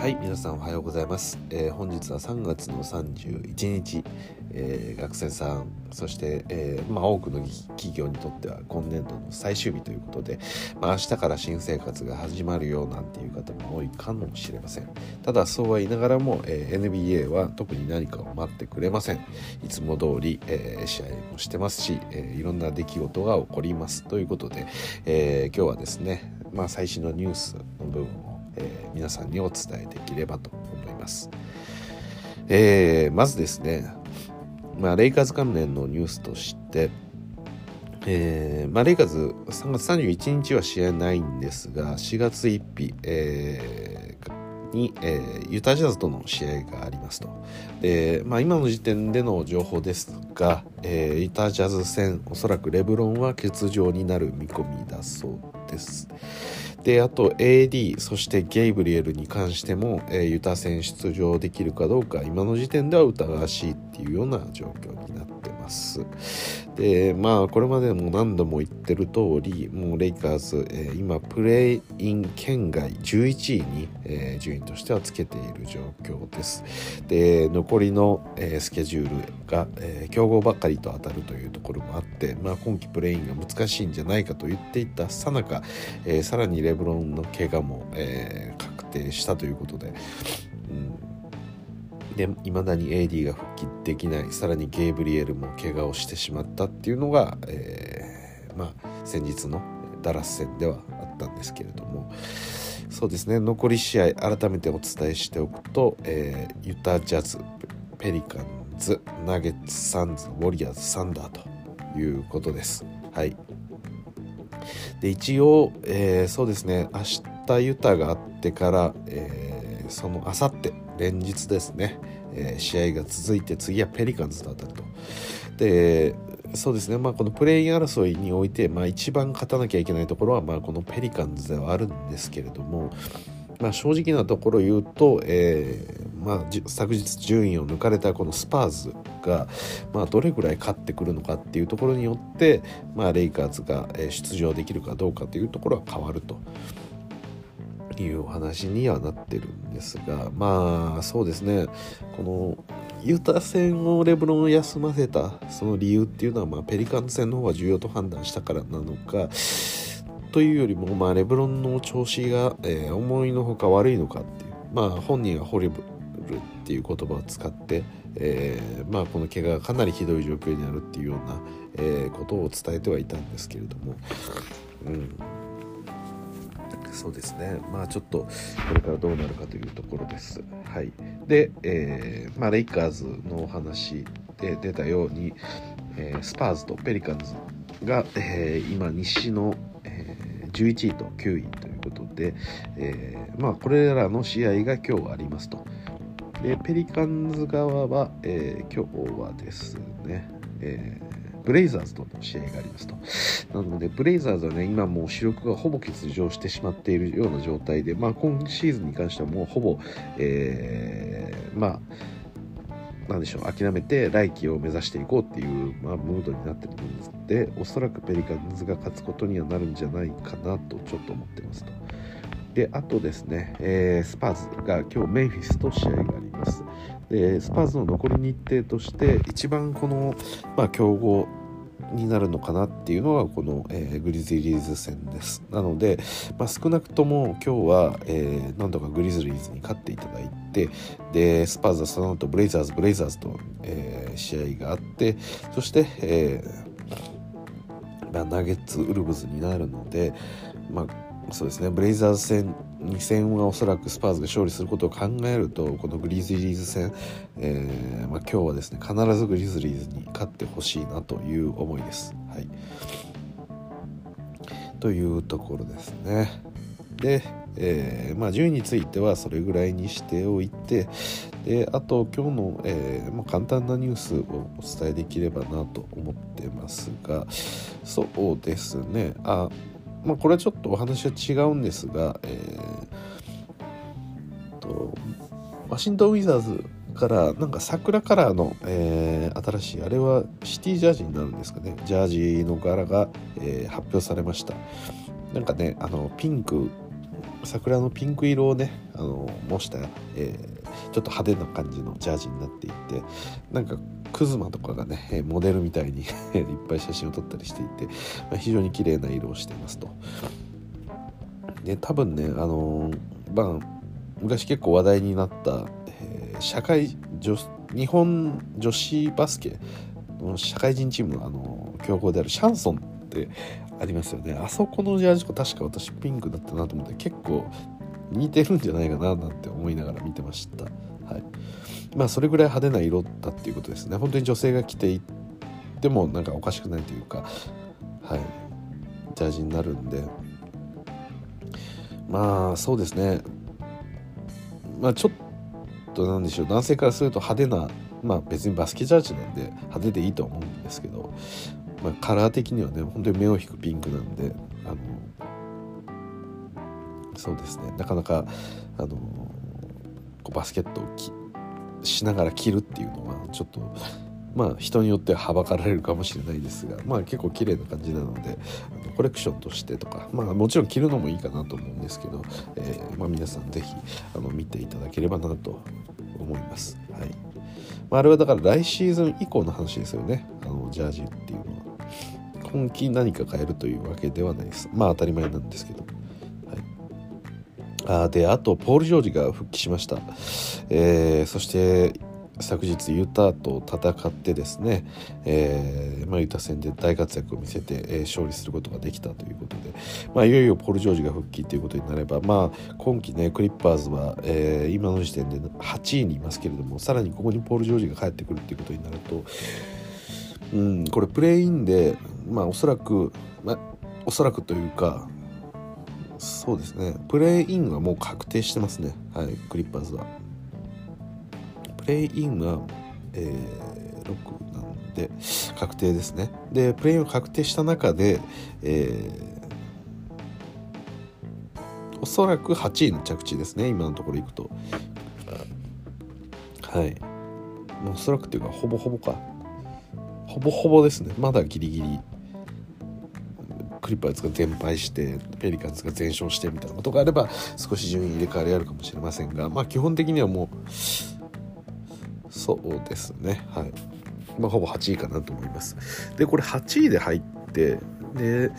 はい皆さんおはようございます、えー、本日は3月の31日、えー、学生さんそして、えー、まあ、多くの企業にとっては今年度の最終日ということで、まあ、明日から新生活が始まるよなんていう方も多いかもしれません。ただそうは言いながらも、え NBA は特に何かを待ってくれません。いつも通り、え試合もしてますし、えいろんな出来事が起こります。ということで、え今日はですね、まあ、最新のニュースの部分をえー、皆さんにお伝えできればと思います。えー、まずですね、まあ、レイカーズ関連のニュースとして、えーまあ、レイカーズ3月31日は試合ないんですが4月1日、えー、に、えー、ユタジャズとの試合がありますとで、まあ、今の時点での情報ですが、えー、ユタジャズ戦おそらくレブロンは欠場になる見込みだそうです。であと AD そしてゲイブリエルに関しても、えー、ユタ戦出場できるかどうか今の時点では疑わしいっていうような状況になってます。でまあこれまでも何度も言ってる通りもうレイカーズ、えー、今プレイイン圏外11位に、えー、順位としてはつけている状況です。で残りの、えー、スケジュールが、え強豪ばかりと当たるというところもあって、まあ、今季プレインが難しいんじゃないかと言っていたさなか、さらにレブロンの怪我も、え確定したということで、で未だに AD が復帰できない。さらにゲイブリエルも怪我をしてしまったっていうのが、えー、まあ、先日のダラス戦ではあったんですけれども。そうですね。残り試合改めてお伝えしておくと、えー、ユタジャズペリカンズナゲッツサンズウォリアーズサンダーということです。はい。で一応、えー、そうですね。明日ユタがあってから、えー、そのあさって連日ですね、えー、試合が続いて次はペリカンズと当たると。でそうですね、まあ、このプレイン争いにおいて、まあ、一番勝たなきゃいけないところは、まあ、このペリカンズではあるんですけれども、まあ、正直なところ言うと、えーまあ、昨日順位を抜かれたこのスパーズが、まあ、どれぐらい勝ってくるのかっていうところによって、まあ、レイカーズが出場できるかどうかというところは変わると。ていうお話にはなってるんですがまあそうですね。このユタ戦をレブロンを休ませたその理由っていうのは、まあ、ペリカンズ戦の方が重要と判断したからなのかというよりも、まあ、レブロンの調子が、えー、思いのほか悪いのかっていうまあ本人がホリブルっていう言葉を使って、えー、まあ、この怪我がかなりひどい状況になるっていうような、えー、ことを伝えてはいたんですけれども、うん、そうですね。まあちょっとこれからどうなるかというところです。はい。で、えー、まあ、レイカーズのお話で出たように、えー、スパーズとペリカンズが、えー、今西の、えー、11位と9位ということで、えー、まあこれらの試合が今日ありますと。でペリカンズ側は、えー、今日はですね、えーブレイザーズとの試合がありますと。なので、ブレイザーズはね、今もう主力がほぼ欠場してしまっているような状態で、まあ、今シーズンに関してはもうほぼ、えー、まあ、なんでしょう、諦めて来季を目指していこうっていう、まあ、ムードになってるので、おそらくペリカンズが勝つことにはなるんじゃないかなとちょっと思ってますと。で、あとですね、えー、スパーズが今日メンフィスと試合があります。でスパーズの残り日程として一番この、まあ、強豪になるのかなっていうのがこの、えー、グリズリーズ戦です。なので、まあ、少なくとも今日は、えー、何度かグリズリーズに勝っていただいてでスパーズはその後ブレイザーズブレイザーズと、えー、試合があってそして、えーまあ、ナゲッツウルブズになるので、まあそうですねブレイザーズ戦2戦はおそらくスパーズが勝利することを考えるとこのグリズリーズ戦、えー、まあ、今日はですね必ずグリズリーズに勝ってほしいなという思いです。はい、というところですね。で、えー、まあ、順位についてはそれぐらいにしておいてであと今日の、えー、まあ、簡単なニュースをお伝えできればなと思ってますがそうですねあまあ、これはちょっとお話は違うんですが、えー、とワシントン・ウィザーズからなんか桜カラーの、えー、新しいあれはシティジャージになるんですかね。ジャージの柄が、えー、発表されました。なんかねあのピンク桜のピンク色をねあの模した、えー、ちょっと派手な感じのジャージになっていてなんかクズマとかがねモデルみたいに いっぱい写真を撮ったりしていて、まあ、非常に綺麗な色をしていますと。で多分ねあのまあ昔結構話題になった、えー、社会女日本女子バスケの社会人チームのあの強豪であるシャンソンってありますよねあそこのジャージ確か私ピンクだったなと思って結構似てるんじゃないかななんて思いながら見てました。はい、まあそれぐらい派手な色だっていうことですね。本当に女性が着ていってもなんかおかしくないというか、はい、ジャージになるんで、まあそうですね。まあちょっとなんでしょう男性からすると派手なまあ別にバスケジャージなんで派手でいいと思うんですけど、まあ、カラー的にはね本当に目を引くピンクなんであのそうですね。なかなかあのこうバスケットをしながら着るっていうのはちょっとまあ人によってははばかられるかもしれないですがまあ結構綺麗な感じなのであのコレクションとしてとかまあもちろん着るのもいいかなと思うんですけど、えー、まあ、皆さん是非あの見ていただければなと思います。はい。まあ、あれはだから来シーズン以降の話ですよね。あのジャージっていうのは。今季何か変えるというわけではないですまあ当たり前なんですけど。あであとポール・ジョージが復帰しました、えー、そして昨日ユタと戦ってですね、えーまあ、ユタ戦で大活躍を見せて、えー、勝利することができたということで、まあ、いよいよポール・ジョージが復帰ということになれば、まあ、今季ねクリッパーズは、えー、今の時点で8位にいますけれどもさらにここにポール・ジョージが帰ってくるということになると、うん、これプレーインで、まあ、おそらく、まあ、おそらくというかそうですね。プレイインはもう確定してますね。はいクリッパーズは。プレイインは、えー、6なんで確定ですね。でプレイインが確定した中で、えー、おそらく8位の着地ですね。今のところいくと。はい。おそらくっていうかほぼほぼか。ほぼほぼですね。まだギリギリ。クリッパーズが全敗してペリカンズが全勝してみたいなことがあれば少し順位入れ替わりあるかもしれませんがまあ基本的にはもうそうですね。はい。まあほぼ8位かなと思います。でこれ8位で入ってで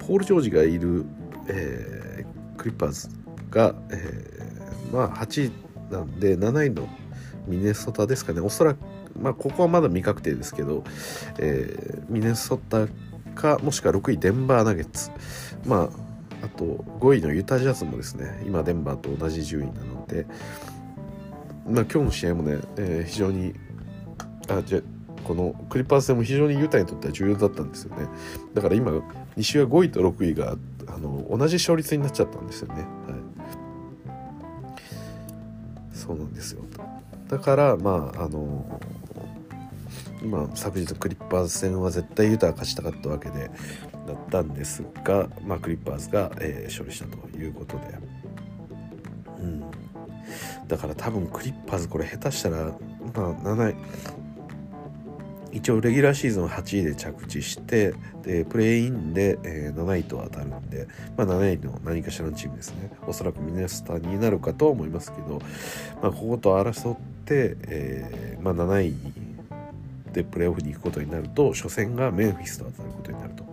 ポール・ジョージがいる、えー、クリッパーズが、えー、まあ8位なんで7位のミネソタですかね。おそらくまあここはまだ未確定ですけど、えー、ミネソタかもしくは6位デンバーナゲッツ。まああと5位のユタジャズもですね今デンバーと同じ順位なので、まあ、今日の試合もね、えー、非常にあじゃこのクリッパー戦も非常にユタにとっては重要だったんですよね。だから今西は5位と6位があの同じ勝率になっちゃったんですよね、はい、そうなんですよだからまああのまあ、昨日のクリッパーズ戦は絶対ユタが勝ちたかったわけでだったんですが、まあ、クリッパーズが、えー、勝利したということで、うん、だから多分クリッパーズこれ下手したら、まあ、7位。一応レギュラーシーズン8位で着地してでプレイインで、えー、7位と当たるんで、まあ、7位の何かしらのチームですね。おそらくミネスターになるかとは思いますけど、まあ、ここと争って、えーまあ、7位にでプレーオフに行くことになると初戦がメンフィスと当たることになると。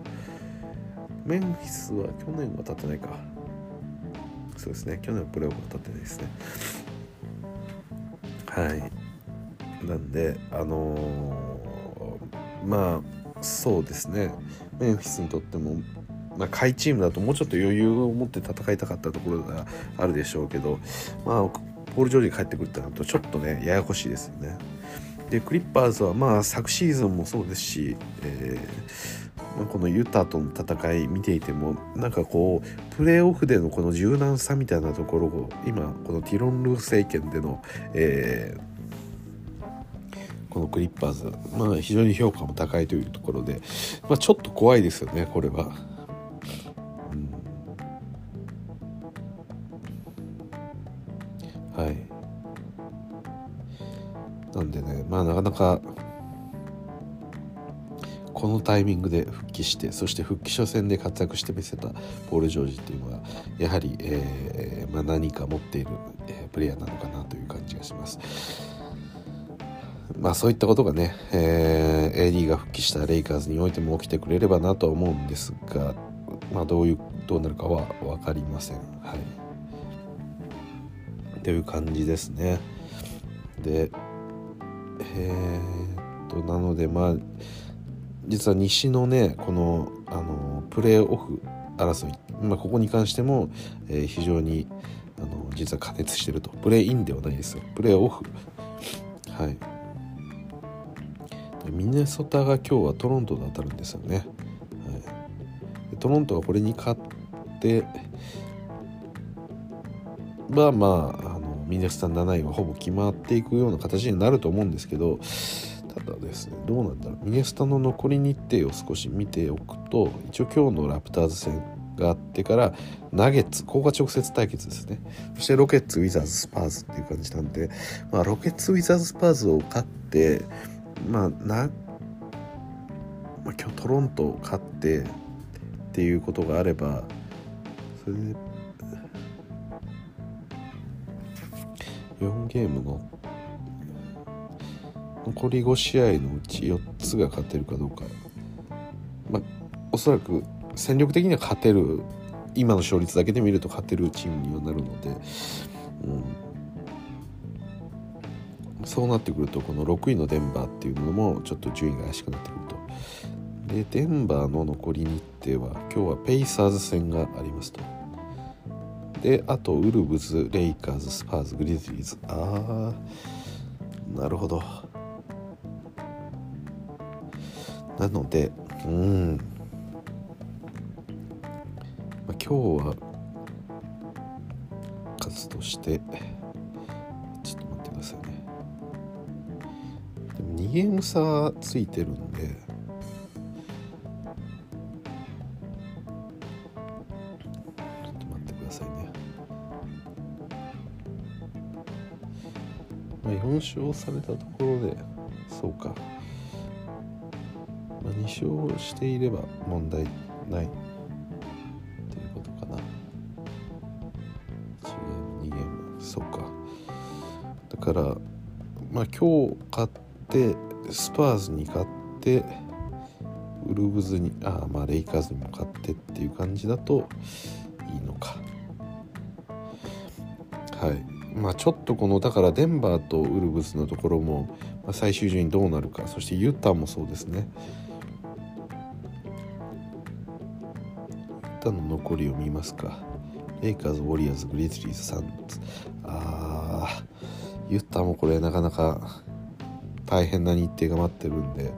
メンフィスは去年は当たってないか。そうですね。去年はプレーオフ当たってないですね。はい。なんであのー、まあそうですね。メンフィスにとってもまあ、下位チームだともうちょっと余裕を持って戦いたかったところがあるでしょうけど、まあ、ポール・ジョージが帰ってくるってなるとちょっとねややこしいですよね。でクリッパーズはまあ昨シーズンもそうですし、えーまあ、このユタとの戦い見ていてもなんかこうプレーオフでのこの柔軟さみたいなところを今このティロン・ルー政権での、えー、このクリッパーズ、まあ、非常に評価も高いというところで、まあ、ちょっと怖いですよねこれは。なんでねまあなかなかこのタイミングで復帰してそして復帰初戦で活躍してみせたポール・ジョージっていうのはやはり、えーまあ、何か持っている、えー、プレイヤーなのかなという感じがします。まあそういったことがね、えー、AD が復帰したレイカーズにおいても起きてくれればなと思うんですが、まあ、どういうどうなるかは分かりません。はい、という感じですね。でえー、っとなのでまあ実は西のねこのあのプレーオフ争い、まあ、ここに関しても、えー、非常にあの実は加熱してると。プレーインではないですよ。プレーオフ。はい。ミネソタが今日はトロントで当たるんですよね、はい、トロントがこれに勝ってまあまあミネソタ7位はほぼ決まっていくような形になると思うんですけどただですねどうなんだろう。ミネスタの残り日程を少し見ておくと一応今日のラプターズ戦があってからナゲッツここが直接対決ですね。そしてロケッツウィザーズスパーズっていう感じなんで、まあ、ロケッツウィザーズスパーズを勝ってまあな、まあ、今日トロントを勝ってっていうことがあればそれで4ゲームの残り5試合のうち4つが勝てるかどうか、まあ、おそらく戦力的には勝てる今の勝率だけで見ると勝てるチームにはなるので、うん、そうなってくるとこの6位のデンバーっていうのもちょっと順位が怪しくなってくると。でデンバーの残り日程は今日はペイサーズ戦がありますと。であとウルブズレイカーズスパーズグリズリーズ。ああなるほど。なのでうん。まあ、今日は数としてちょっと待ってくださいね。でも2ゲーム差ついてるんでまあ4勝されたところでそうか。まあ、2勝していれば問題ないっていうことかな。1ゲーム2ゲームそうか。だからまあ今日勝ってスパーズに勝ってウルブズにあまあレイカーズにも勝ってっていう感じだといいのか。はい。まあちょっとこのだからデンバーとウルブズのところも、最終順位どうなるかそしてユタもそうですね。ユタの残りを見ますか。レイカーズ、ウォリアーズ、グリズリーズ、サンズあユタもこれなかなか大変な日程が待ってるんで、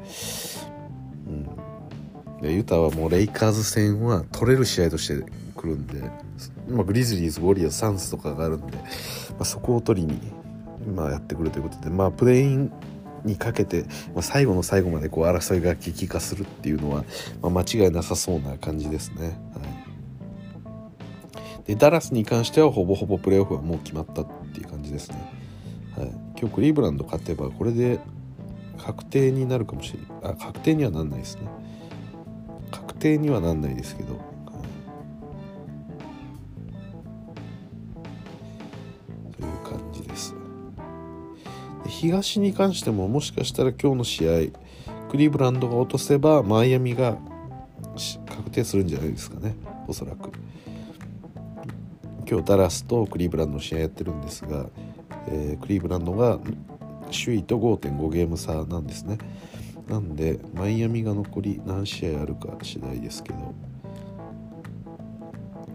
うん、でユタはもうレイカーズ戦は取れる試合として来るんで、まあ、グリズリーズ、ウォリアーズ、サンズとかがあるんで、まあ、そこを取りに、まあ、やってくるということで、まあ、プレインにかけて、まあ、最後の最後までこう争いが激化するっていうのは、まあ、間違いなさそうな感じですね。はい。でダラスに関してはほぼほぼプレーオフはもう決まったっていう感じですね、はい、今日クリーブランド勝てばこれで確定になるかもしれない。あ確定にはなんないですね。確定にはなんないですけど、東に関してももしかしたら今日の試合クリーブランドが落とせばマイアミが確定するんじゃないですかね。おそらく。今日ダラスとクリーブランドの試合やってるんですが、えー、クリーブランドが首位と5.5ゲーム差なんですね。なんでマイアミが残り何試合あるか次第ですけど。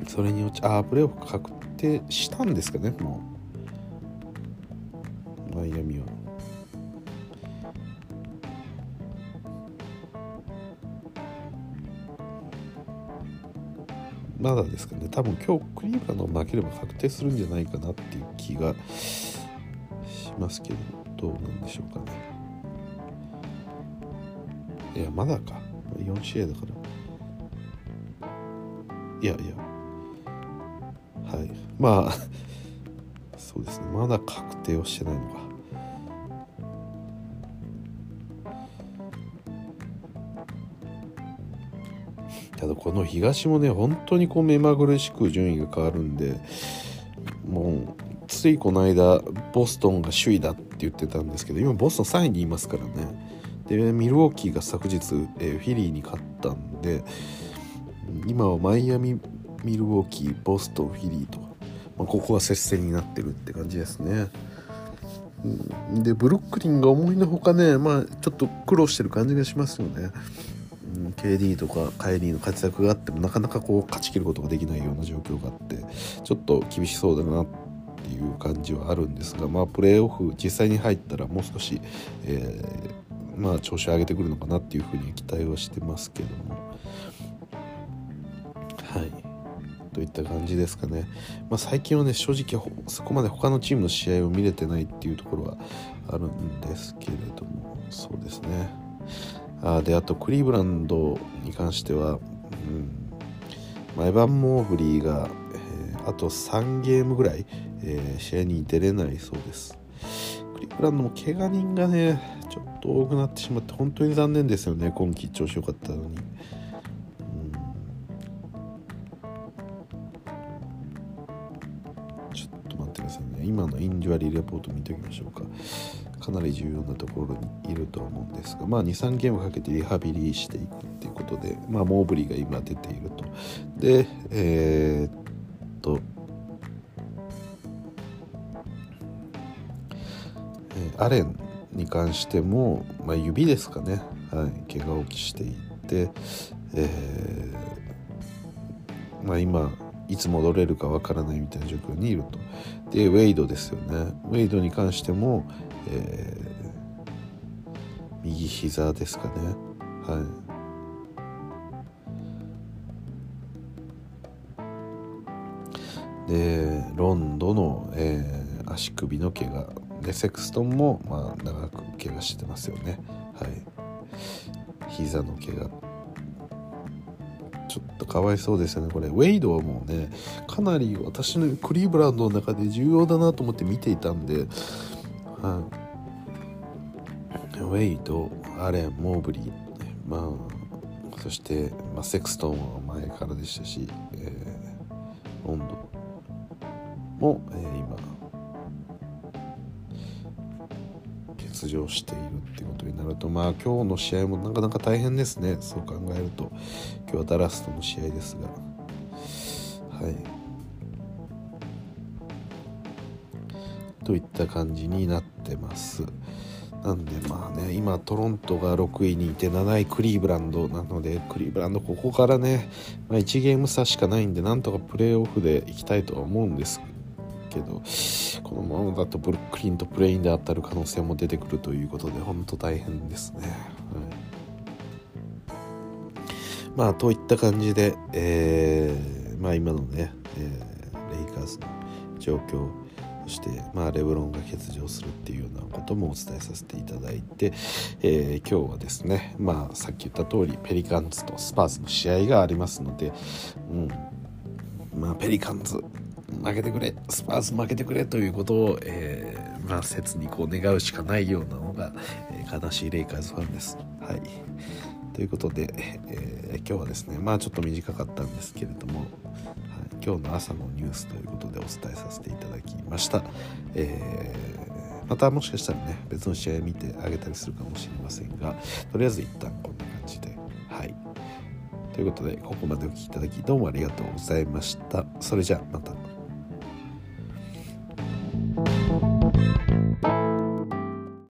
それによちああプレーオフ確定したんですかねもう。マイアミはまだですかね。多分今日クリーブランド負ければ確定するんじゃないかなっていう気がしますけどどうなんでしょうかね。いやまだか。4試合だから。いやいや。はい。まあそうですね。まだ確定はしてないのか。ただこの東もね本当にこう目まぐるしく順位が変わるんでもうついこの間ボストンが首位だって言ってたんですけど今ボストン3位にいますからねでミルウォーキーが昨日、えー、フィリーに勝ったんで今はマイアミミルウォーキーボストンフィリーとか、まあ、ここが接戦になってるって感じですね。でブルックリンが思いのほかね、まあ、ちょっと苦労してる感じがしますよね。KD とかカイリーの活躍があってもなかなかこう勝ちきることができないような状況があってちょっと厳しそうだなっていう感じはあるんですが、まあ、プレーオフ実際に入ったらもう少し、えー、まあ、調子を上げてくるのかなっていうふうに期待はしてますけども。はい。といった感じですかね、まあ、最近はね正直そこまで他のチームの試合を見れてないっていうところはあるんですけれどもそうですね。あであとクリーブランドに関しては、うん。まあ、エヴァン・モーブリーが、えー、あと3ゲームぐらい、えー、試合に出れないそうです。クリーブランドも怪我人がねちょっと多くなってしまって本当に残念ですよね。今季調子良かったのに。ちょっと待ってくださいね。今のインジュアリーレポート見ておきましょうか。かなり重要なところにいると思うんですが、まあ、23ゲームかけてリハビリしていくっていうことで、まあ、モーブリーが今出ていると。でえー、っとアレンに関しても、まあ、指ですかね、はい、怪我をしていて、えーまあ、今いつ戻れるかわからないみたいな状況にいると。でウェイドですよね。ウェイドに関しても、えー、右膝ですかね。はい。でロンドの、えー、足首の怪我。でセクストンも、まあ、長く怪我してますよね。はい。膝の怪我。かわいそうですよねこれ。ウェイドはもうねかなり私のクリーブランドの中で重要だなと思って見ていたんで、はい、ウェイドアレンモーブリー。まあそして、まあ、セクストンは前からでしたし、えー、ロンドも、えー、今欠場しているっていうことになるとまあ今日の試合もなかなか大変ですね。そう考えると。今日はダラスとの試合ですが。はい。といった感じになってます。なんでまあね今トロントが6位にいて7位クリーブランドなのでクリーブランドここからね、まあ、1ゲーム差しかないんでなんとかプレーオフでいきたいとは思うんですけどけどこのままだとブルックリンとプレインで当たる可能性も出てくるということで本当大変ですね。はい、まあといった感じで、えー、まあ今のね、えー、レイカーズの状況そして、まあ、レブロンが欠場するっていうようなこともお伝えさせていただいて、えー、今日はですね、まあ、さっき言った通りペリカンズとスパーズの試合がありますので、うんまあ、ペリカンズ負けてくれスパーズ負けてくれということを、えー、まあ切にこう願うしかないようなのが、えー、悲しいレイカーズファンです。はい、ということで、えー、今日はですねまあちょっと短かったんですけれども、はい、今日の朝のニュースということでお伝えさせていただきました。え、またもしかしたらね別の試合見てあげたりするかもしれませんがとりあえず一旦こんな感じではい。ということでここまでお聴きいただきどうもありがとうございました。それじゃあまた